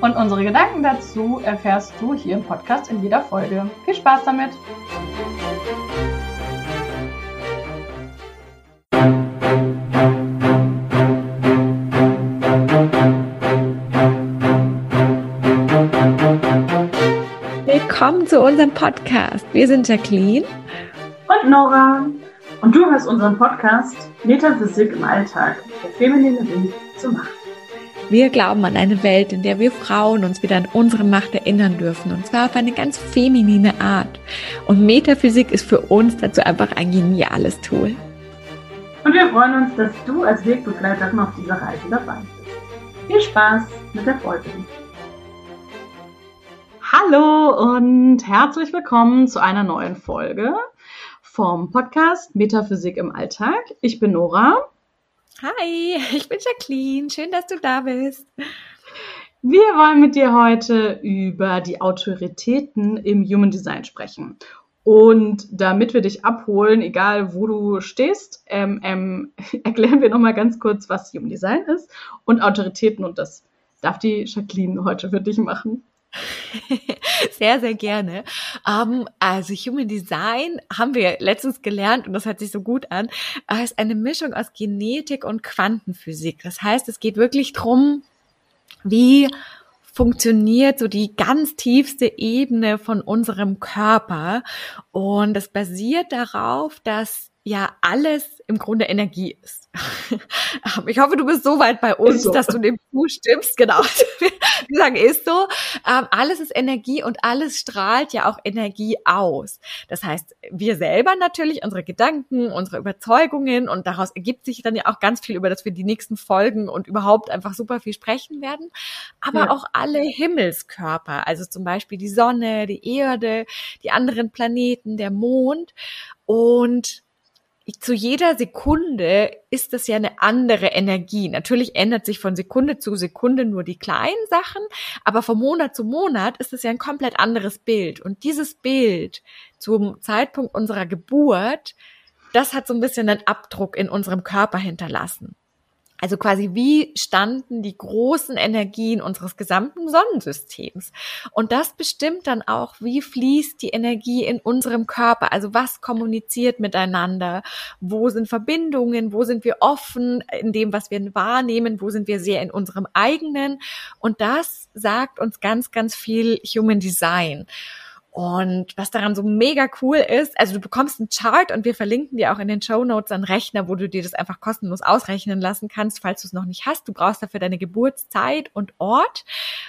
Und unsere Gedanken dazu erfährst du hier im Podcast in jeder Folge. Viel Spaß damit! Willkommen zu unserem Podcast. Wir sind Jacqueline und Nora. Und du hörst unseren Podcast Metaphysik im Alltag, der feminine Weg zur Macht. Wir glauben an eine Welt, in der wir Frauen uns wieder an unsere Macht erinnern dürfen. Und zwar auf eine ganz feminine Art. Und Metaphysik ist für uns dazu einfach ein geniales Tool. Und wir freuen uns, dass du als Wegbegleiterin auf dieser Reise dabei bist. Viel Spaß mit der Folge. Hallo und herzlich willkommen zu einer neuen Folge vom Podcast Metaphysik im Alltag. Ich bin Nora. Hi, ich bin Jacqueline. Schön, dass du da bist. Wir wollen mit dir heute über die Autoritäten im Human Design sprechen. Und damit wir dich abholen, egal wo du stehst, ähm, ähm, erklären wir nochmal ganz kurz, was Human Design ist und Autoritäten. Und das darf die Jacqueline heute für dich machen. sehr, sehr gerne. Um, ähm, also Human Design haben wir letztens gelernt und das hört sich so gut an, äh, ist eine Mischung aus Genetik und Quantenphysik. Das heißt, es geht wirklich drum, wie funktioniert so die ganz tiefste Ebene von unserem Körper. Und es basiert darauf, dass ja alles im Grunde Energie ist. ich hoffe, du bist so weit bei uns, so. dass du dem zustimmst. Genau. Wir sagen, ist so. Ähm, alles ist Energie und alles strahlt ja auch Energie aus. Das heißt, wir selber natürlich, unsere Gedanken, unsere Überzeugungen und daraus ergibt sich dann ja auch ganz viel, über das wir die nächsten Folgen und überhaupt einfach super viel sprechen werden. Aber ja. auch alle Himmelskörper, also zum Beispiel die Sonne, die Erde, die anderen Planeten, der Mond. Und zu jeder Sekunde ist das ja eine andere Energie. Natürlich ändert sich von Sekunde zu Sekunde nur die kleinen Sachen, aber von Monat zu Monat ist es ja ein komplett anderes Bild. Und dieses Bild zum Zeitpunkt unserer Geburt, das hat so ein bisschen einen Abdruck in unserem Körper hinterlassen. Also quasi, wie standen die großen Energien unseres gesamten Sonnensystems? Und das bestimmt dann auch, wie fließt die Energie in unserem Körper? Also was kommuniziert miteinander? Wo sind Verbindungen? Wo sind wir offen in dem, was wir wahrnehmen? Wo sind wir sehr in unserem eigenen? Und das sagt uns ganz, ganz viel Human Design. Und was daran so mega cool ist, also du bekommst einen Chart und wir verlinken dir auch in den Show Notes einen Rechner, wo du dir das einfach kostenlos ausrechnen lassen kannst, falls du es noch nicht hast. Du brauchst dafür deine Geburtszeit und Ort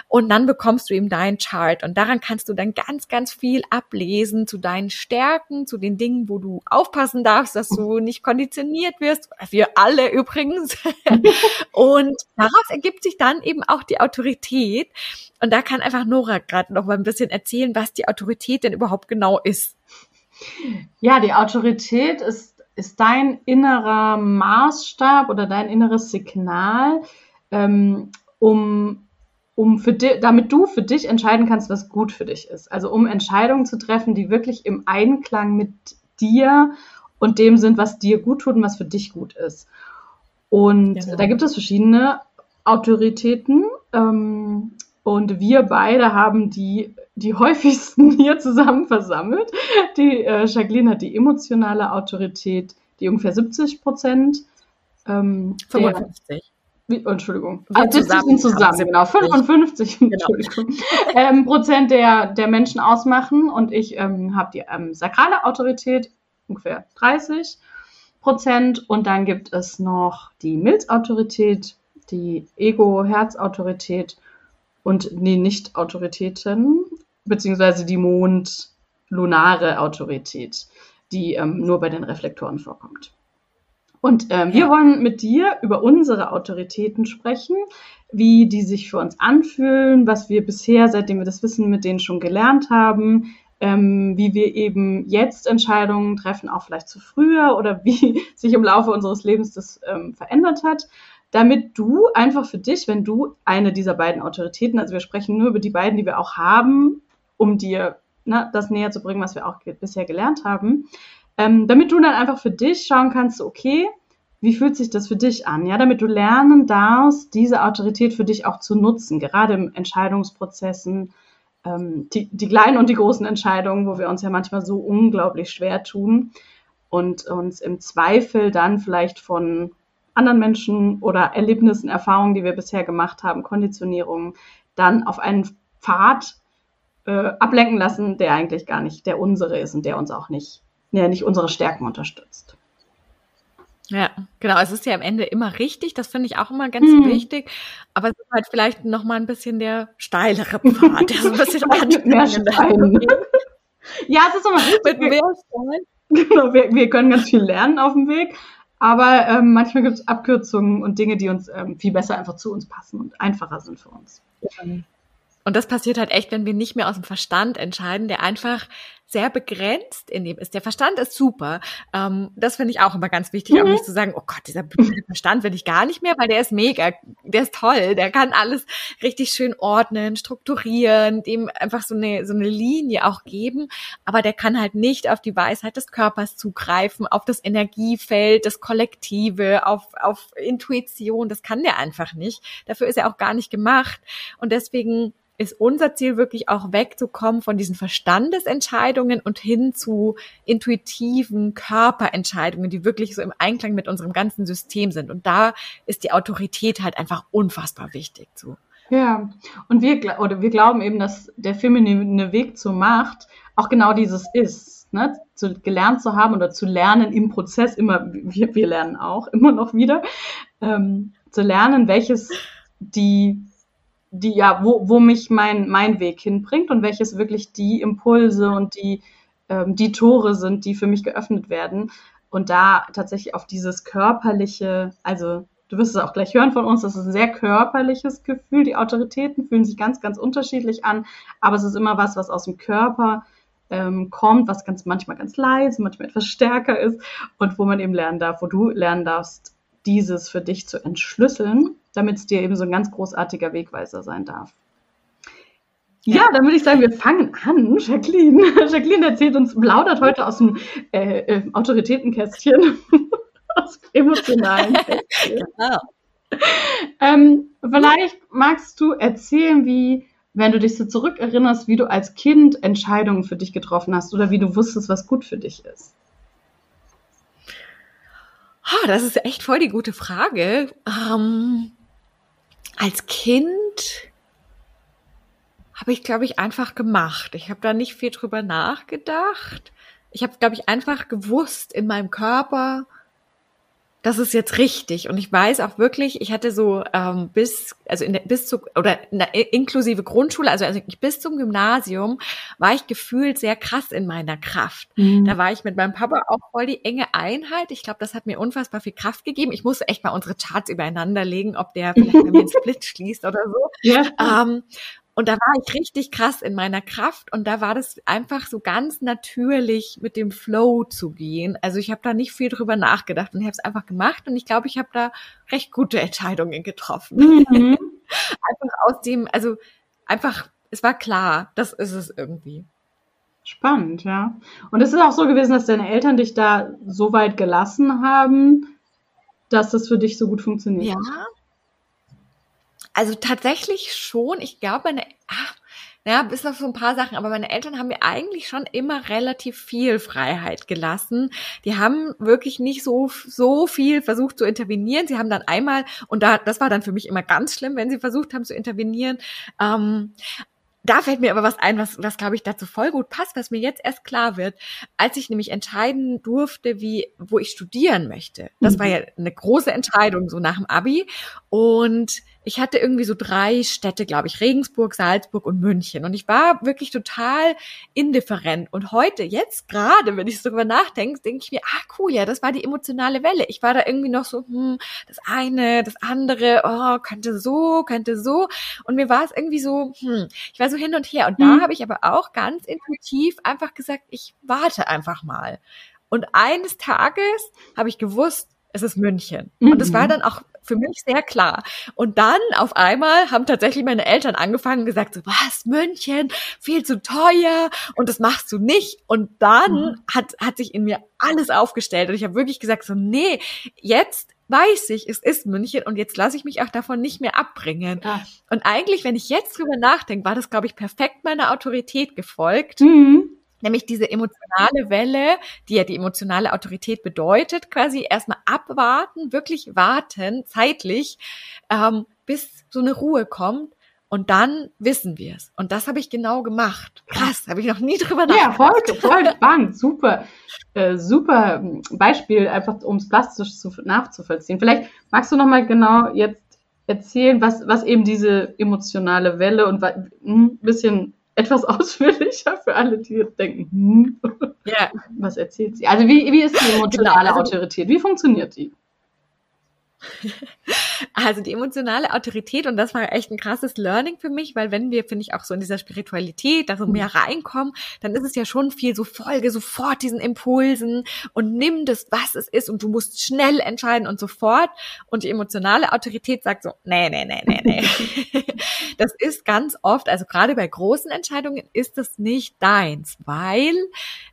und dann bekommst du eben deinen Chart und daran kannst du dann ganz, ganz viel ablesen zu deinen Stärken, zu den Dingen, wo du aufpassen darfst, dass du nicht konditioniert wirst. Wir alle übrigens. und daraus ergibt sich dann eben auch die Autorität. Und da kann einfach Nora gerade noch mal ein bisschen erzählen, was die Autorität denn überhaupt genau ist. Ja, die Autorität ist, ist dein innerer Maßstab oder dein inneres Signal, ähm, um, um für di damit du für dich entscheiden kannst, was gut für dich ist. Also um Entscheidungen zu treffen, die wirklich im Einklang mit dir und dem sind, was dir gut tut und was für dich gut ist. Und genau. da gibt es verschiedene Autoritäten. Ähm, und wir beide haben die, die häufigsten hier zusammen versammelt. Die äh, Jacqueline hat die emotionale Autorität, die ungefähr 70 Prozent. Ähm, 55. wie, Entschuldigung. Wir ah, zusammen, sind zusammen, genau. 55 genau. Entschuldigung, ähm, Prozent der, der Menschen ausmachen. Und ich ähm, habe die ähm, sakrale Autorität, ungefähr 30 Prozent. Und dann gibt es noch die Milzautorität, die Ego-Herzautorität und die Nicht-Autoritäten, beziehungsweise die Mond-lunare Autorität, die ähm, nur bei den Reflektoren vorkommt. Und ähm, wir wollen mit dir über unsere Autoritäten sprechen, wie die sich für uns anfühlen, was wir bisher, seitdem wir das Wissen mit denen schon gelernt haben, ähm, wie wir eben jetzt Entscheidungen treffen, auch vielleicht zu früher oder wie sich im Laufe unseres Lebens das ähm, verändert hat, damit du einfach für dich, wenn du eine dieser beiden Autoritäten, also wir sprechen nur über die beiden, die wir auch haben, um dir ne, das näher zu bringen, was wir auch ge bisher gelernt haben, ähm, damit du dann einfach für dich schauen kannst, okay, wie fühlt sich das für dich an? Ja, damit du lernen darfst, diese Autorität für dich auch zu nutzen, gerade im Entscheidungsprozessen, ähm, die, die kleinen und die großen Entscheidungen, wo wir uns ja manchmal so unglaublich schwer tun und uns im Zweifel dann vielleicht von anderen Menschen oder Erlebnissen, Erfahrungen, die wir bisher gemacht haben, Konditionierungen, dann auf einen Pfad äh, ablenken lassen, der eigentlich gar nicht der unsere ist und der uns auch nicht, der nicht unsere Stärken unterstützt. Ja, genau. Es ist ja am Ende immer richtig. Das finde ich auch immer ganz mhm. wichtig. Aber es ist halt vielleicht noch mal ein bisschen der steilere Pfad, der so ein bisschen mehr Stein. Ja, es ist immer richtig. Mit mehr Stein. Genau, wir, wir können ganz viel lernen auf dem Weg. Aber ähm, manchmal gibt es Abkürzungen und Dinge, die uns ähm, viel besser einfach zu uns passen und einfacher sind für uns. Und das passiert halt echt, wenn wir nicht mehr aus dem Verstand entscheiden, der einfach sehr begrenzt in dem ist. Der Verstand ist super. Ähm, das finde ich auch immer ganz wichtig, mhm. auch nicht zu sagen, oh Gott, dieser Verstand will ich gar nicht mehr, weil der ist mega, der ist toll, der kann alles richtig schön ordnen, strukturieren, dem einfach so eine, so eine Linie auch geben, aber der kann halt nicht auf die Weisheit des Körpers zugreifen, auf das Energiefeld, das Kollektive, auf, auf Intuition, das kann der einfach nicht. Dafür ist er auch gar nicht gemacht. Und deswegen ist unser Ziel wirklich auch wegzukommen von diesen Verstandesentscheidungen und hin zu intuitiven Körperentscheidungen, die wirklich so im Einklang mit unserem ganzen System sind. Und da ist die Autorität halt einfach unfassbar wichtig zu. Ja, und wir, oder wir glauben eben, dass der feminine Weg zur Macht auch genau dieses ist, ne? zu, gelernt zu haben oder zu lernen im Prozess, immer, wir, wir lernen auch immer noch wieder, ähm, zu lernen, welches die die ja, wo, wo mich mein, mein Weg hinbringt und welches wirklich die Impulse und die, ähm, die Tore sind, die für mich geöffnet werden. Und da tatsächlich auf dieses körperliche, also du wirst es auch gleich hören von uns, das ist ein sehr körperliches Gefühl. Die Autoritäten fühlen sich ganz, ganz unterschiedlich an, aber es ist immer was, was aus dem Körper ähm, kommt, was ganz manchmal ganz leise, manchmal etwas stärker ist und wo man eben lernen darf, wo du lernen darfst, dieses für dich zu entschlüsseln damit es dir eben so ein ganz großartiger Wegweiser sein darf. Ja, dann würde ich sagen, wir fangen an. Jacqueline, Jacqueline erzählt uns, plaudert heute aus dem äh, äh, Autoritätenkästchen, aus emotionalen Kästchen. Genau. Ähm, vielleicht magst du erzählen, wie, wenn du dich so zurückerinnerst, wie du als Kind Entscheidungen für dich getroffen hast oder wie du wusstest, was gut für dich ist. Oh, das ist echt voll die gute Frage. Ähm, als Kind habe ich, glaube ich, einfach gemacht. Ich habe da nicht viel drüber nachgedacht. Ich habe, glaube ich, einfach gewusst in meinem Körper, das ist jetzt richtig. Und ich weiß auch wirklich, ich hatte so ähm, bis, also in der, bis zu, oder na, inklusive Grundschule, also, also bis zum Gymnasium, war ich gefühlt sehr krass in meiner Kraft. Mhm. Da war ich mit meinem Papa auch voll die enge Einheit. Ich glaube, das hat mir unfassbar viel Kraft gegeben. Ich musste echt mal unsere Charts übereinander legen, ob der vielleicht bei mir einen Split schließt oder so. Ja. Ähm, und da war ich richtig krass in meiner Kraft und da war das einfach so ganz natürlich mit dem Flow zu gehen. Also ich habe da nicht viel drüber nachgedacht und habe es einfach gemacht und ich glaube, ich habe da recht gute Entscheidungen getroffen. Mhm. einfach aus dem, also einfach, es war klar, das ist es irgendwie. Spannend, ja. Und es ist auch so gewesen, dass deine Eltern dich da so weit gelassen haben, dass das für dich so gut funktioniert. Ja, also tatsächlich schon. Ich glaube, meine, ach, ja, bis auf so ein paar Sachen, aber meine Eltern haben mir eigentlich schon immer relativ viel Freiheit gelassen. Die haben wirklich nicht so, so viel versucht zu intervenieren. Sie haben dann einmal, und da, das war dann für mich immer ganz schlimm, wenn sie versucht haben zu intervenieren. Ähm, da fällt mir aber was ein, was, was glaube ich dazu voll gut passt, was mir jetzt erst klar wird, als ich nämlich entscheiden durfte, wie, wo ich studieren möchte. Das war mhm. ja eine große Entscheidung, so nach dem Abi. Und ich hatte irgendwie so drei Städte, glaube ich, Regensburg, Salzburg und München. Und ich war wirklich total indifferent. Und heute, jetzt gerade, wenn ich darüber nachdenke, denke ich mir, ah cool, ja, das war die emotionale Welle. Ich war da irgendwie noch so, hm, das eine, das andere, oh, könnte so, könnte so. Und mir war es irgendwie so, hm, ich war so hin und her. Und da hm. habe ich aber auch ganz intuitiv einfach gesagt, ich warte einfach mal. Und eines Tages habe ich gewusst, es ist München. Mhm. Und es war dann auch für mich sehr klar. Und dann auf einmal haben tatsächlich meine Eltern angefangen und gesagt, so, was, München, viel zu teuer und das machst du nicht. Und dann mhm. hat, hat sich in mir alles aufgestellt und ich habe wirklich gesagt, so, nee, jetzt weiß ich, es ist München und jetzt lasse ich mich auch davon nicht mehr abbringen. Ja. Und eigentlich, wenn ich jetzt drüber nachdenke, war das, glaube ich, perfekt meiner Autorität gefolgt. Mhm nämlich diese emotionale Welle, die ja die emotionale Autorität bedeutet, quasi erstmal abwarten, wirklich warten, zeitlich, ähm, bis so eine Ruhe kommt. Und dann wissen wir es. Und das habe ich genau gemacht. Krass, habe ich noch nie drüber nachgedacht. Ja, voll, voll spannend. Super, äh, super Beispiel, einfach um es plastisch zu, nachzuvollziehen. Vielleicht magst du noch mal genau jetzt erzählen, was, was eben diese emotionale Welle und ein hm, bisschen etwas ausführlicher für alle, die jetzt denken, hm, ja. was erzählt sie? Also wie, wie ist die emotionale genau, Autorität? Wie funktioniert die? Also die emotionale Autorität, und das war echt ein krasses Learning für mich, weil wenn wir, finde ich, auch so in dieser Spiritualität da so mehr reinkommen, dann ist es ja schon viel so Folge sofort diesen Impulsen und nimm das, was es ist und du musst schnell entscheiden und sofort. Und die emotionale Autorität sagt so, nee, nee, nee, nee, nee. das ist ganz oft, also gerade bei großen Entscheidungen ist das nicht deins, weil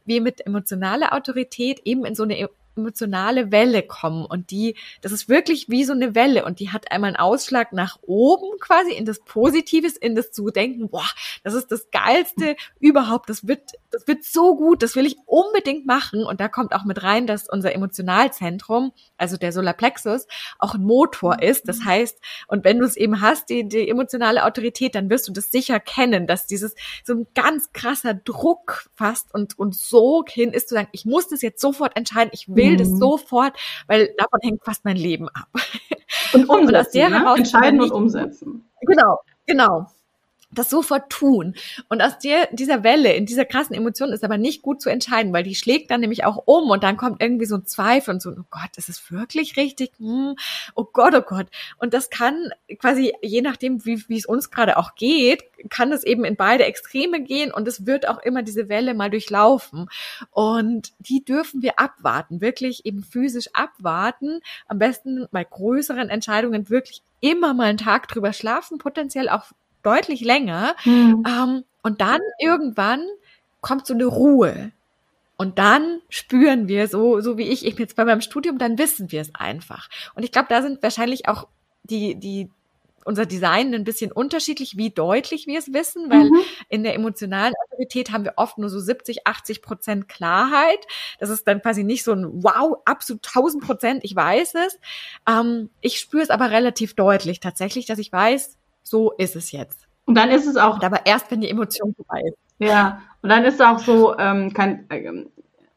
wir mit emotionaler Autorität eben in so eine emotionale Welle kommen und die, das ist wirklich wie so eine Welle und die hat einmal einen Ausschlag nach oben quasi in das Positives, in das zu denken, boah, das ist das geilste überhaupt, das wird, das wird so gut, das will ich unbedingt machen und da kommt auch mit rein, dass unser Emotionalzentrum, also der Solarplexus, auch ein Motor ist, das heißt, und wenn du es eben hast, die, die emotionale Autorität, dann wirst du das sicher kennen, dass dieses so ein ganz krasser Druck fast und, und Sog hin ist zu sagen, ich muss das jetzt sofort entscheiden, ich will will mhm. das sofort, weil davon hängt fast mein Leben ab. Und umsetzen, und aus der ne? entscheiden und umsetzen. Genau, genau das sofort tun. Und aus der, dieser Welle, in dieser krassen Emotion ist aber nicht gut zu entscheiden, weil die schlägt dann nämlich auch um und dann kommt irgendwie so ein Zweifel und so, oh Gott, ist es wirklich richtig? Hm, oh Gott, oh Gott. Und das kann quasi, je nachdem, wie, wie es uns gerade auch geht, kann es eben in beide Extreme gehen und es wird auch immer diese Welle mal durchlaufen. Und die dürfen wir abwarten, wirklich eben physisch abwarten. Am besten bei größeren Entscheidungen wirklich immer mal einen Tag drüber schlafen, potenziell auch deutlich länger. Mhm. Ähm, und dann irgendwann kommt so eine Ruhe. Und dann spüren wir so, so wie ich eben jetzt bei meinem Studium, dann wissen wir es einfach. Und ich glaube, da sind wahrscheinlich auch die, die, unser Design ein bisschen unterschiedlich, wie deutlich wir es wissen, weil mhm. in der emotionalen Autorität haben wir oft nur so 70, 80 Prozent Klarheit. Das ist dann quasi nicht so ein Wow, absolut 1000 Prozent, ich weiß es. Ähm, ich spüre es aber relativ deutlich tatsächlich, dass ich weiß, so ist es jetzt. Und dann ist es auch. Aber erst, wenn die Emotion vorbei ist. Ja, und dann ist auch so, ähm, kein, äh,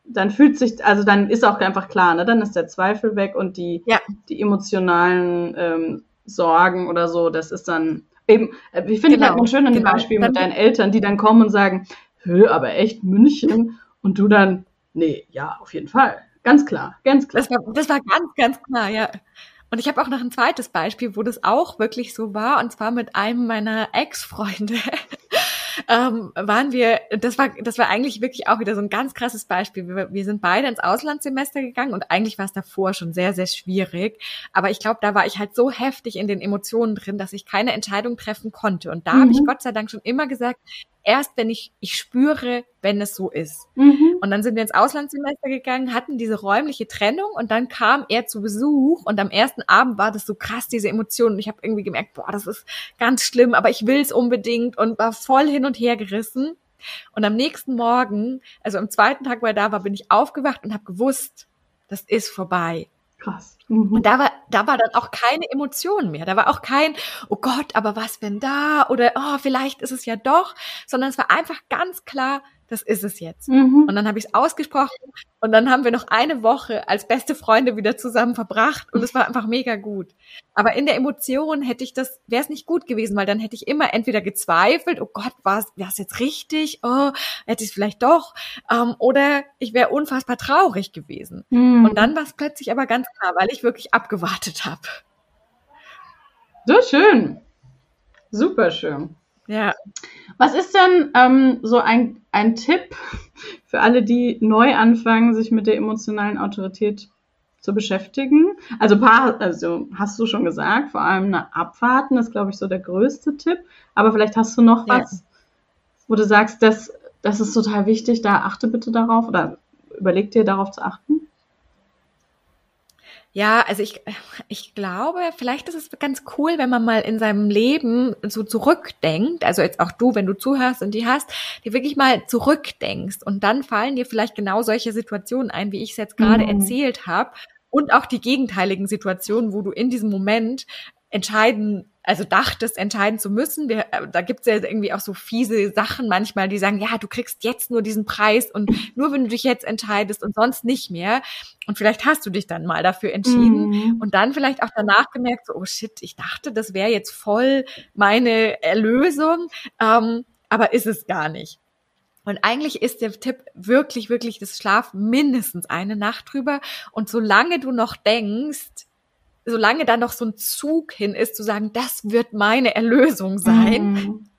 dann fühlt sich, also dann ist auch einfach klar, ne? Dann ist der Zweifel weg und die, ja. die emotionalen ähm, Sorgen oder so, das ist dann eben, äh, ich finde genau. halt ein schönes genau. Beispiel mit deinen Eltern, die dann kommen und sagen, Hö, aber echt München? Und du dann, nee, ja, auf jeden Fall. Ganz klar, ganz klar. Das war, das war ganz, ganz klar, ja. Und ich habe auch noch ein zweites Beispiel, wo das auch wirklich so war, und zwar mit einem meiner Ex-Freunde. ähm, waren wir, das war, das war eigentlich wirklich auch wieder so ein ganz krasses Beispiel. Wir, wir sind beide ins Auslandssemester gegangen und eigentlich war es davor schon sehr, sehr schwierig. Aber ich glaube, da war ich halt so heftig in den Emotionen drin, dass ich keine Entscheidung treffen konnte. Und da mhm. habe ich Gott sei Dank schon immer gesagt, erst wenn ich, ich spüre, wenn es so ist. Mhm. Und dann sind wir ins Auslandssemester gegangen, hatten diese räumliche Trennung und dann kam er zu Besuch und am ersten Abend war das so krass, diese Emotionen. Und ich habe irgendwie gemerkt, boah, das ist ganz schlimm, aber ich will es unbedingt und war voll hin und her gerissen. Und am nächsten Morgen, also am zweiten Tag, wo er da war, bin ich aufgewacht und habe gewusst, das ist vorbei. Krass. Mhm. Und da war, da war dann auch keine Emotion mehr. Da war auch kein, oh Gott, aber was wenn da? Oder, oh, vielleicht ist es ja doch. Sondern es war einfach ganz klar, das ist es jetzt. Mhm. Und dann habe ich es ausgesprochen und dann haben wir noch eine Woche als beste Freunde wieder zusammen verbracht und es war einfach mega gut. Aber in der Emotion hätte ich das, wäre es nicht gut gewesen, weil dann hätte ich immer entweder gezweifelt, oh Gott, war es jetzt richtig? Oh, hätte ich es vielleicht doch? Ähm, oder ich wäre unfassbar traurig gewesen. Mhm. Und dann war es plötzlich aber ganz klar, weil ich wirklich abgewartet habe. So schön. Super schön. Ja. Was ist denn ähm, so ein, ein Tipp für alle, die neu anfangen, sich mit der emotionalen Autorität zu beschäftigen? Also, paar, also hast du schon gesagt, vor allem eine Abwarten ist, glaube ich, so der größte Tipp. Aber vielleicht hast du noch was, ja. wo du sagst, das, das ist total wichtig, da achte bitte darauf oder überleg dir darauf zu achten. Ja, also ich, ich glaube, vielleicht ist es ganz cool, wenn man mal in seinem Leben so zurückdenkt, also jetzt auch du, wenn du zuhörst und die hast, die wirklich mal zurückdenkst und dann fallen dir vielleicht genau solche Situationen ein, wie ich es jetzt gerade mhm. erzählt habe und auch die gegenteiligen Situationen, wo du in diesem Moment entscheiden also dachtest, entscheiden zu müssen. Wir, äh, da gibt's ja irgendwie auch so fiese Sachen manchmal, die sagen, ja, du kriegst jetzt nur diesen Preis und nur wenn du dich jetzt entscheidest und sonst nicht mehr. Und vielleicht hast du dich dann mal dafür entschieden mhm. und dann vielleicht auch danach gemerkt, so, oh shit, ich dachte, das wäre jetzt voll meine Erlösung, ähm, aber ist es gar nicht. Und eigentlich ist der Tipp wirklich, wirklich das Schlaf mindestens eine Nacht drüber. Und solange du noch denkst, solange da noch so ein Zug hin ist, zu sagen, das wird meine Erlösung sein, mhm.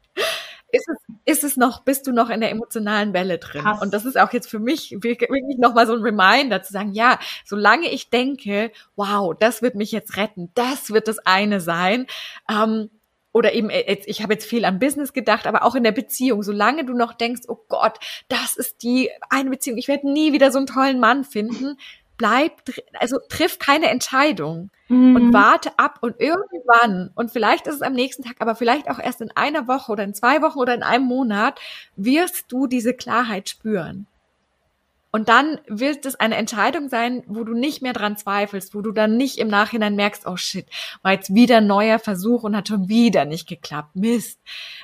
ist es, ist es noch, bist du noch in der emotionalen Welle drin. Krass. Und das ist auch jetzt für mich wirklich nochmal so ein Reminder zu sagen, ja, solange ich denke, wow, das wird mich jetzt retten, das wird das eine sein, ähm, oder eben, äh, ich habe jetzt viel an Business gedacht, aber auch in der Beziehung, solange du noch denkst, oh Gott, das ist die eine Beziehung, ich werde nie wieder so einen tollen Mann finden, bleib, also triff keine Entscheidung mhm. und warte ab und irgendwann, und vielleicht ist es am nächsten Tag, aber vielleicht auch erst in einer Woche oder in zwei Wochen oder in einem Monat, wirst du diese Klarheit spüren. Und dann wird es eine Entscheidung sein, wo du nicht mehr dran zweifelst, wo du dann nicht im Nachhinein merkst, oh shit, war jetzt wieder ein neuer Versuch und hat schon wieder nicht geklappt. Mist.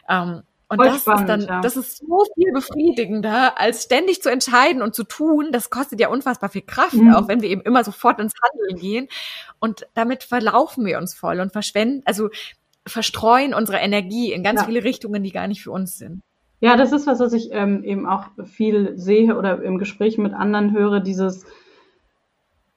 Ähm, und Voll das spannend, ist dann, ja. das ist so viel befriedigender, als ständig zu entscheiden und zu tun. Das kostet ja unfassbar viel Kraft, mhm. auch wenn wir eben immer sofort ins Handeln gehen. Und damit verlaufen wir uns voll und verschwenden, also verstreuen unsere Energie in ganz ja. viele Richtungen, die gar nicht für uns sind. Ja, das ist was, was ich ähm, eben auch viel sehe oder im Gespräch mit anderen höre, dieses,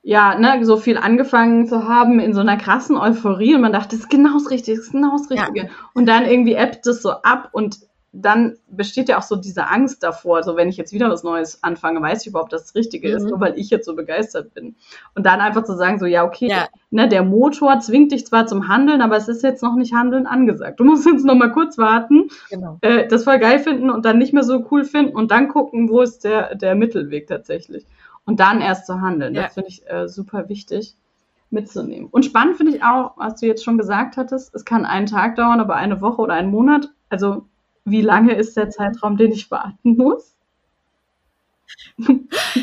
ja, ne, so viel angefangen zu haben in so einer krassen Euphorie und man dachte, das ist genau das Richtige, das ist genau das Richtige. Ja. Und dann irgendwie ebbt es so ab und dann besteht ja auch so diese Angst davor, so wenn ich jetzt wieder was Neues anfange, weiß ich überhaupt, dass das Richtige mhm. ist, nur weil ich jetzt so begeistert bin. Und dann einfach zu sagen, so ja, okay, ja. Ne, der Motor zwingt dich zwar zum Handeln, aber es ist jetzt noch nicht Handeln angesagt. Du musst jetzt noch mal kurz warten, genau. äh, das voll geil finden und dann nicht mehr so cool finden und dann gucken, wo ist der, der Mittelweg tatsächlich und dann erst zu handeln. Ja. Das finde ich äh, super wichtig mitzunehmen. Und spannend finde ich auch, was du jetzt schon gesagt hattest, es kann einen Tag dauern, aber eine Woche oder einen Monat. Also wie lange ist der Zeitraum, den ich warten muss?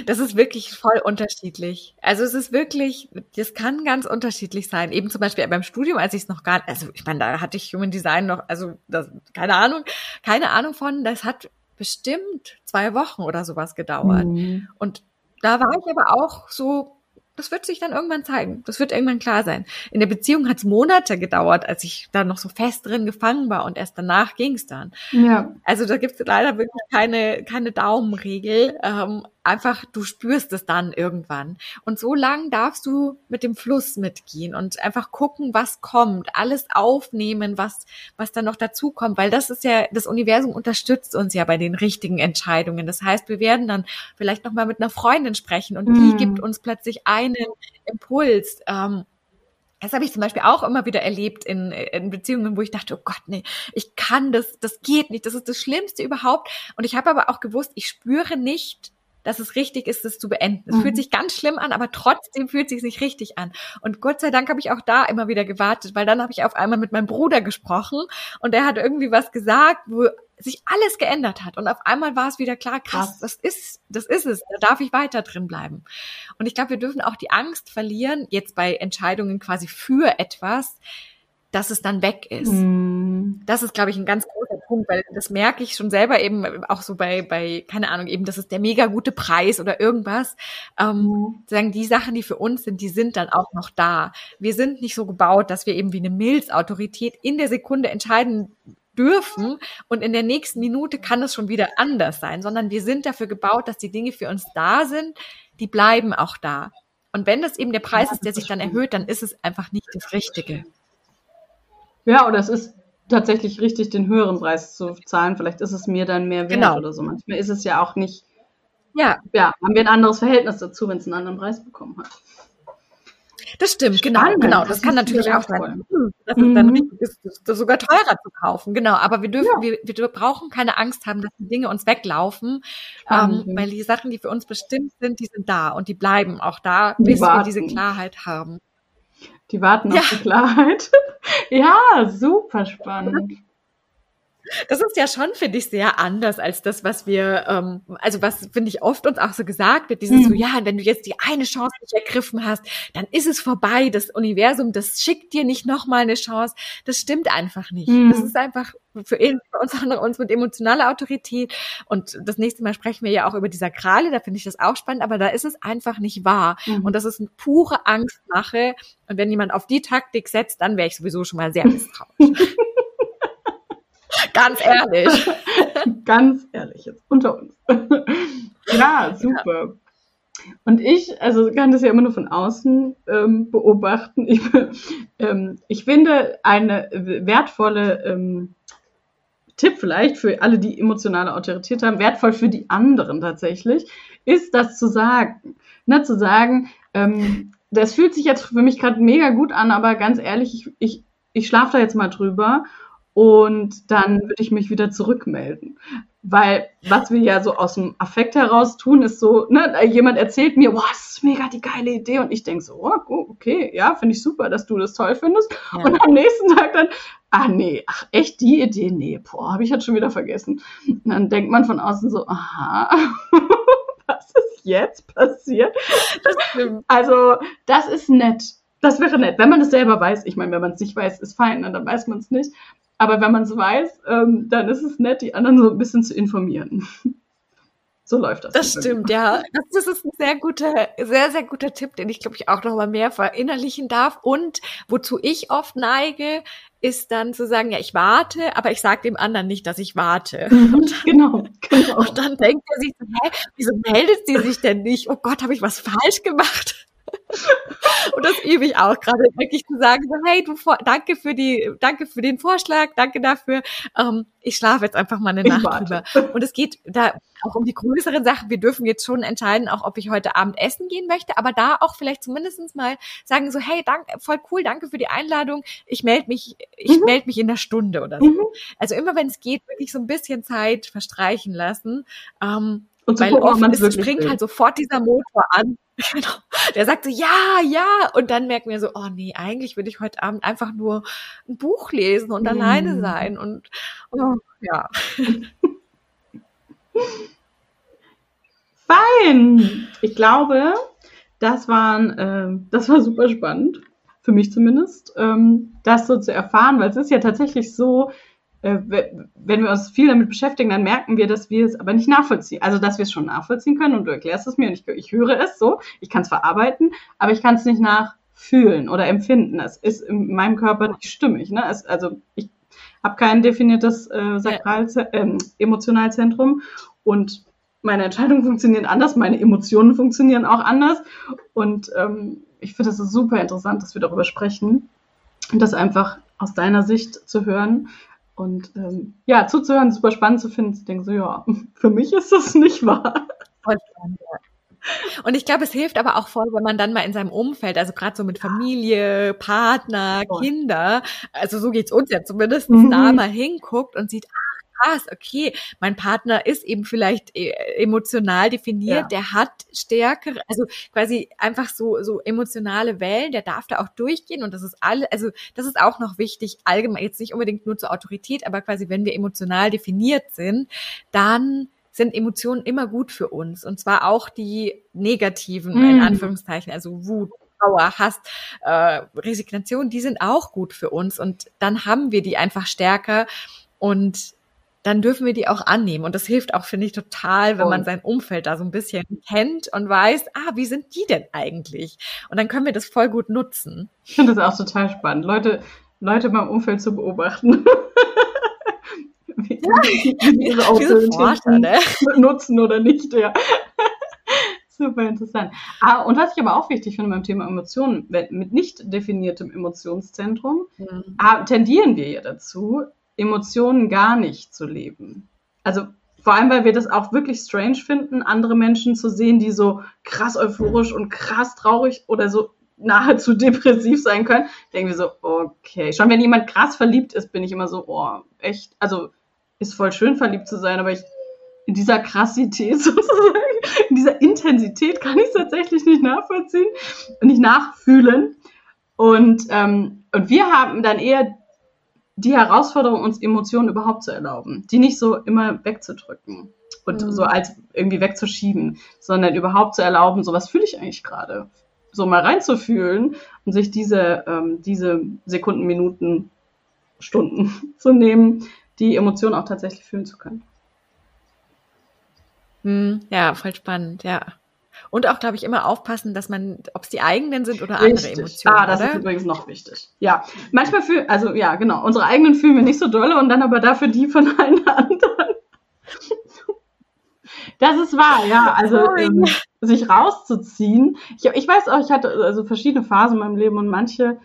Das ist wirklich voll unterschiedlich. Also es ist wirklich, das kann ganz unterschiedlich sein. Eben zum Beispiel beim Studium, als ich es noch gar, also ich meine, da hatte ich Human Design noch, also das, keine Ahnung, keine Ahnung von, das hat bestimmt zwei Wochen oder sowas gedauert. Mhm. Und da war ich aber auch so, das wird sich dann irgendwann zeigen. Das wird irgendwann klar sein. In der Beziehung hat es Monate gedauert, als ich da noch so fest drin gefangen war und erst danach ging es dann. Ja. Also da gibt es leider wirklich keine, keine Daumenregel. Ähm, einfach, du spürst es dann irgendwann. Und so lang darfst du mit dem Fluss mitgehen und einfach gucken, was kommt, alles aufnehmen, was, was dann noch dazu kommt, weil das ist ja, das Universum unterstützt uns ja bei den richtigen Entscheidungen. Das heißt, wir werden dann vielleicht nochmal mit einer Freundin sprechen und die mhm. gibt uns plötzlich einen Impuls. Ähm, das habe ich zum Beispiel auch immer wieder erlebt in, in Beziehungen, wo ich dachte, oh Gott, nee, ich kann das, das geht nicht, das ist das Schlimmste überhaupt. Und ich habe aber auch gewusst, ich spüre nicht, dass es richtig ist, es zu beenden. Es mhm. fühlt sich ganz schlimm an, aber trotzdem fühlt es sich nicht richtig an. Und Gott sei Dank habe ich auch da immer wieder gewartet, weil dann habe ich auf einmal mit meinem Bruder gesprochen und er hat irgendwie was gesagt, wo sich alles geändert hat und auf einmal war es wieder klar, krass, das ist, das ist es, da darf ich weiter drin bleiben. Und ich glaube, wir dürfen auch die Angst verlieren, jetzt bei Entscheidungen quasi für etwas, dass es dann weg ist. Mm. Das ist, glaube ich, ein ganz großer Punkt, weil das merke ich schon selber eben auch so bei, bei, keine Ahnung, eben, das ist der mega gute Preis oder irgendwas. Ähm, mm. Sagen, die Sachen, die für uns sind, die sind dann auch noch da. Wir sind nicht so gebaut, dass wir eben wie eine Milzautorität in der Sekunde entscheiden dürfen und in der nächsten Minute kann es schon wieder anders sein, sondern wir sind dafür gebaut, dass die Dinge für uns da sind, die bleiben auch da. Und wenn das eben der Preis ist, der sich dann erhöht, dann ist es einfach nicht das Richtige. Ja, oder es ist tatsächlich richtig, den höheren Preis zu zahlen. Vielleicht ist es mir dann mehr wert genau. oder so. Manchmal ist es ja auch nicht. Ja. Ja, haben wir ein anderes Verhältnis dazu, wenn es einen anderen Preis bekommen hat. Das stimmt, genau, Spannend. genau. Das, das kann natürlich auch sein, hm, dass es dann richtig ist, das sogar teurer zu kaufen. Genau, aber wir dürfen, ja. wir, wir brauchen keine Angst haben, dass die Dinge uns weglaufen, ähm, weil die Sachen, die für uns bestimmt sind, die sind da und die bleiben auch da, bis wir diese Klarheit haben. Die warten ja. auf die Klarheit. ja, super spannend. Das ist ja schon, finde ich, sehr anders als das, was wir, ähm, also was, finde ich, oft uns auch so gesagt wird, dieses mhm. so, ja, wenn du jetzt die eine Chance nicht ergriffen hast, dann ist es vorbei. Das Universum, das schickt dir nicht nochmal eine Chance. Das stimmt einfach nicht. Mhm. Das ist einfach für, für uns andere uns mit emotionaler Autorität. Und das nächste Mal sprechen wir ja auch über die Sakrale, da finde ich das auch spannend, aber da ist es einfach nicht wahr. Mhm. Und das ist eine pure Angstmache. Und wenn jemand auf die Taktik setzt, dann wäre ich sowieso schon mal sehr misstrauisch. Ganz ehrlich. Ganz ehrlich, jetzt unter uns. ja, super. Ja. Und ich, also kann das ja immer nur von außen ähm, beobachten. Ich, ähm, ich finde eine wertvolle ähm, Tipp vielleicht für alle, die emotionale Autorität haben, wertvoll für die anderen tatsächlich, ist das zu sagen. Ne, zu sagen, ähm, das fühlt sich jetzt für mich gerade mega gut an, aber ganz ehrlich, ich, ich, ich schlafe da jetzt mal drüber und dann würde ich mich wieder zurückmelden. Weil was wir ja so aus dem Affekt heraus tun, ist so, ne, jemand erzählt mir, wow, das ist mega die geile Idee. Und ich denke so, oh, okay, ja, finde ich super, dass du das toll findest. Ja. Und am nächsten Tag dann, ah nee, ach echt, die Idee, nee, boah, habe ich jetzt schon wieder vergessen. Und dann denkt man von außen so, aha, was ist jetzt passiert? Das also, das ist nett. Das wäre nett, wenn man es selber weiß. Ich meine, wenn man es nicht weiß, ist fein, ne, dann weiß man es nicht. Aber wenn man es weiß, ähm, dann ist es nett, die anderen so ein bisschen zu informieren. So läuft das. Das stimmt, ja. Das, ist ein sehr guter, sehr, sehr guter Tipp, den ich, glaube ich, auch noch mal mehr verinnerlichen darf. Und wozu ich oft neige, ist dann zu sagen, ja, ich warte, aber ich sage dem anderen nicht, dass ich warte. Mhm, dann, genau, genau. Und dann denkt er sich, hä, wieso meldet sie sich denn nicht? Oh Gott, habe ich was falsch gemacht? Und das übe ich auch gerade, wirklich zu sagen, so, hey, du, danke für die, danke für den Vorschlag, danke dafür. Ähm, ich schlafe jetzt einfach mal eine ich Nacht warte. drüber. Und es geht da auch um die größeren Sachen. Wir dürfen jetzt schon entscheiden, auch ob ich heute Abend essen gehen möchte, aber da auch vielleicht zumindestens mal sagen so, hey, danke, voll cool, danke für die Einladung. Ich melde mich, ich mhm. melde mich in der Stunde oder so. Mhm. Also immer wenn es geht, wirklich so ein bisschen Zeit verstreichen lassen. Ähm, und Weil gucken, oft ist, es springt will. halt sofort dieser Motor an. Genau. Der sagt so, ja, ja. Und dann merken wir so, oh nee, eigentlich würde ich heute Abend einfach nur ein Buch lesen und mm. alleine sein. Und oh, ja. Fein. Ich glaube, das waren, äh, das war super spannend. Für mich zumindest, ähm, das so zu erfahren, weil es ist ja tatsächlich so, wenn wir uns viel damit beschäftigen, dann merken wir, dass wir es aber nicht nachvollziehen. Also, dass wir es schon nachvollziehen können und du erklärst es mir und ich, ich höre es so, ich kann es verarbeiten, aber ich kann es nicht nachfühlen oder empfinden. Es ist in meinem Körper nicht stimmig. Ne? Es, also, ich habe kein definiertes äh, Sakral äh, Emotionalzentrum und meine Entscheidungen funktionieren anders, meine Emotionen funktionieren auch anders und ähm, ich finde es super interessant, dass wir darüber sprechen und das einfach aus deiner Sicht zu hören, und ähm, ja, zuzuhören, super spannend zu finden, zu denken, so ja, für mich ist das nicht wahr. Und ich glaube, es hilft aber auch voll, wenn man dann mal in seinem Umfeld, also gerade so mit Familie, Partner, Kinder, also so geht's uns ja zumindest, mhm. da mal hinguckt und sieht, krass, okay, mein Partner ist eben vielleicht äh, emotional definiert, ja. der hat stärkere, also quasi einfach so, so emotionale Wellen, der darf da auch durchgehen und das ist alle, also das ist auch noch wichtig, allgemein, jetzt nicht unbedingt nur zur Autorität, aber quasi, wenn wir emotional definiert sind, dann sind Emotionen immer gut für uns. Und zwar auch die negativen, mm. in Anführungszeichen, also Wut, Trauer, Hass, äh, Resignation, die sind auch gut für uns. Und dann haben wir die einfach stärker und dann dürfen wir die auch annehmen. Und das hilft auch, finde ich, total, wenn man sein Umfeld da so ein bisschen kennt und weiß, ah, wie sind die denn eigentlich? Und dann können wir das voll gut nutzen. Ich finde das auch total spannend, Leute, Leute beim Umfeld zu beobachten. wie, wie ihre Ausbildung ne? nutzen oder nicht, ja. Super interessant. Ah, und was ich aber auch wichtig finde beim Thema Emotionen, mit nicht definiertem Emotionszentrum, mhm. ah, tendieren wir ja dazu, Emotionen gar nicht zu leben. Also vor allem, weil wir das auch wirklich strange finden, andere Menschen zu sehen, die so krass euphorisch und krass traurig oder so nahezu depressiv sein können, denken wir so, okay. Schon wenn jemand krass verliebt ist, bin ich immer so, oh, echt, also ist voll schön verliebt zu sein, aber ich in dieser Krassität sozusagen, in dieser Intensität kann ich es tatsächlich nicht nachvollziehen und nicht nachfühlen. Und, ähm, und wir haben dann eher die Herausforderung, uns Emotionen überhaupt zu erlauben, die nicht so immer wegzudrücken und mhm. so als irgendwie wegzuschieben, sondern überhaupt zu erlauben, so was fühle ich eigentlich gerade, so mal reinzufühlen und sich diese, ähm, diese Sekunden, Minuten, Stunden zu nehmen, die Emotionen auch tatsächlich fühlen zu können. Hm, ja, voll spannend, ja. Und auch, glaube ich, immer aufpassen, dass man, ob es die eigenen sind oder Richtig. andere Emotionen. Ah, das oder? ist übrigens noch wichtig. Ja, manchmal fühlen, also ja, genau, unsere eigenen fühlen wir nicht so dolle und dann aber dafür die von allen anderen. Das ist wahr, ja. Also ähm, sich rauszuziehen. Ich, ich weiß auch, ich hatte also verschiedene Phasen in meinem Leben und manche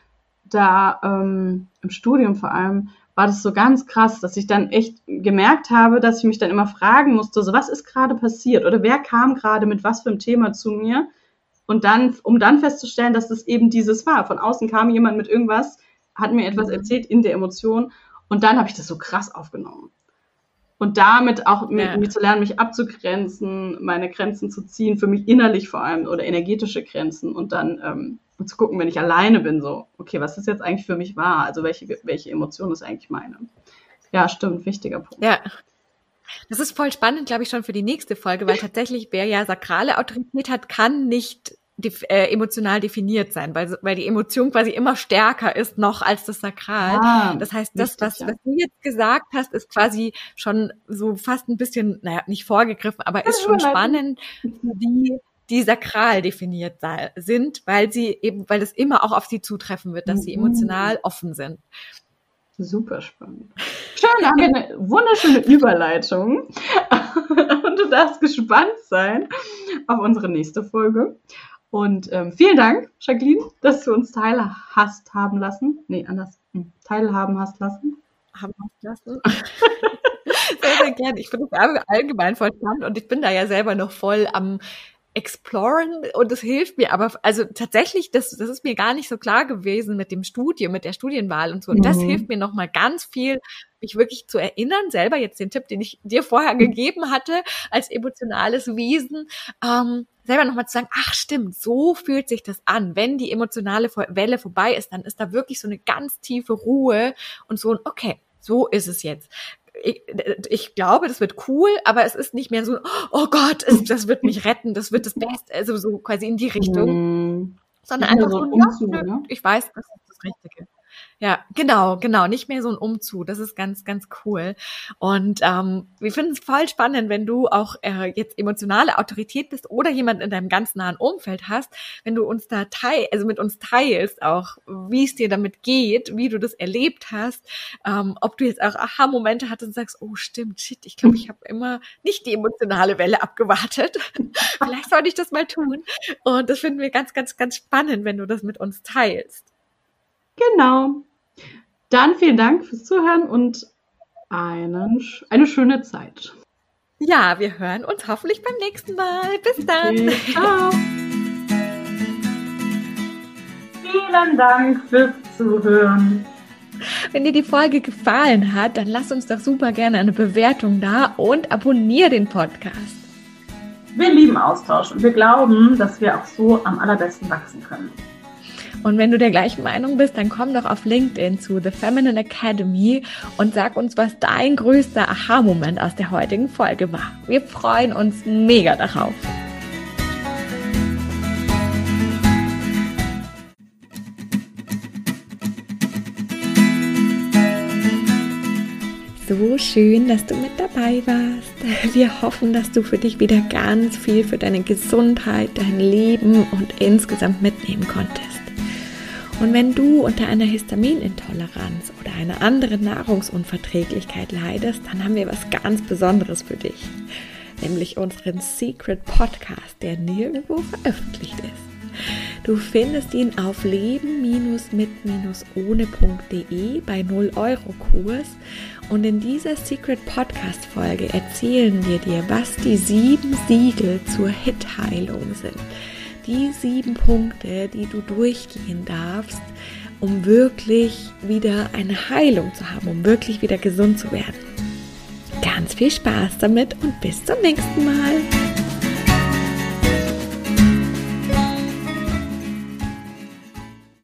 da ähm, im Studium vor allem, war das so ganz krass, dass ich dann echt gemerkt habe, dass ich mich dann immer fragen musste, so was ist gerade passiert oder wer kam gerade mit was für einem Thema zu mir und dann, um dann festzustellen, dass das eben dieses war. Von außen kam jemand mit irgendwas, hat mir etwas mhm. erzählt in der Emotion und dann habe ich das so krass aufgenommen. Und damit auch ja. mir zu lernen, mich abzugrenzen, meine Grenzen zu ziehen, für mich innerlich vor allem oder energetische Grenzen und dann ähm, zu gucken, wenn ich alleine bin, so, okay, was ist jetzt eigentlich für mich wahr? Also welche, welche Emotion ist eigentlich meine? Ja, stimmt, wichtiger Punkt. Ja. Das ist voll spannend, glaube ich, schon für die nächste Folge, weil tatsächlich, wer ja sakrale Autorität hat, kann nicht äh, emotional definiert sein, weil, weil die Emotion quasi immer stärker ist noch als das Sakral. Ah, das heißt, das, was, was du jetzt gesagt hast, ist quasi schon so fast ein bisschen, naja, nicht vorgegriffen, aber ist schon spannend, wie die sakral definiert sind, weil sie eben, weil es immer auch auf sie zutreffen wird, dass sie mhm. emotional offen sind. Super spannend. Schön, haben wir eine wunderschöne Überleitung. Und du darfst gespannt sein auf unsere nächste Folge. Und ähm, vielen Dank, Jacqueline, dass du uns Teile hast haben lassen. Nee, anders. Hm, teilhaben hast lassen. Haben hast lassen. sehr, sehr gerne. Ich finde es allgemein voll spannend und ich bin da ja selber noch voll am exploren und das hilft mir aber also tatsächlich das das ist mir gar nicht so klar gewesen mit dem Studium mit der Studienwahl und so und mhm. das hilft mir noch mal ganz viel mich wirklich zu erinnern selber jetzt den Tipp den ich dir vorher gegeben hatte als emotionales Wesen ähm, selber noch mal zu sagen ach stimmt so fühlt sich das an wenn die emotionale Welle vorbei ist dann ist da wirklich so eine ganz tiefe Ruhe und so ein okay so ist es jetzt ich, ich, glaube, das wird cool, aber es ist nicht mehr so, oh Gott, es, das wird mich retten, das wird das Beste, also so quasi in die Richtung. Mhm. Sondern einfach so, ja, ne? ich weiß, das ist das Richtige. Ja, genau, genau. Nicht mehr so ein Umzug. Das ist ganz, ganz cool. Und ähm, wir finden es voll spannend, wenn du auch äh, jetzt emotionale Autorität bist oder jemand in deinem ganz nahen Umfeld hast, wenn du uns da teil, also mit uns teilst, auch wie es dir damit geht, wie du das erlebt hast, ähm, ob du jetzt auch Aha-Momente hattest und sagst, oh stimmt, shit, ich glaube, ich habe immer nicht die emotionale Welle abgewartet. Vielleicht sollte ich das mal tun. Und das finden wir ganz, ganz, ganz spannend, wenn du das mit uns teilst. Genau. Dann vielen Dank fürs Zuhören und einen, eine schöne Zeit. Ja, wir hören uns hoffentlich beim nächsten Mal. Bis dann. Okay, ciao. Vielen Dank fürs Zuhören. Wenn dir die Folge gefallen hat, dann lass uns doch super gerne eine Bewertung da und abonniere den Podcast. Wir lieben Austausch und wir glauben, dass wir auch so am allerbesten wachsen können. Und wenn du der gleichen Meinung bist, dann komm doch auf LinkedIn zu The Feminine Academy und sag uns, was dein größter Aha-Moment aus der heutigen Folge war. Wir freuen uns mega darauf. so schön, dass du mit dabei warst. Wir hoffen, dass du für dich wieder ganz viel für deine Gesundheit, dein Leben und insgesamt mitnehmen konntest. Und wenn du unter einer Histaminintoleranz oder einer anderen Nahrungsunverträglichkeit leidest, dann haben wir was ganz Besonderes für dich, nämlich unseren Secret Podcast, der nirgendwo veröffentlicht ist. Du findest ihn auf leben-mit-ohne.de bei 0 Euro Kurs. Und in dieser Secret Podcast Folge erzählen wir dir, was die sieben Siegel zur Hitheilung sind die sieben Punkte, die du durchgehen darfst, um wirklich wieder eine Heilung zu haben, um wirklich wieder gesund zu werden. Ganz viel Spaß damit und bis zum nächsten Mal.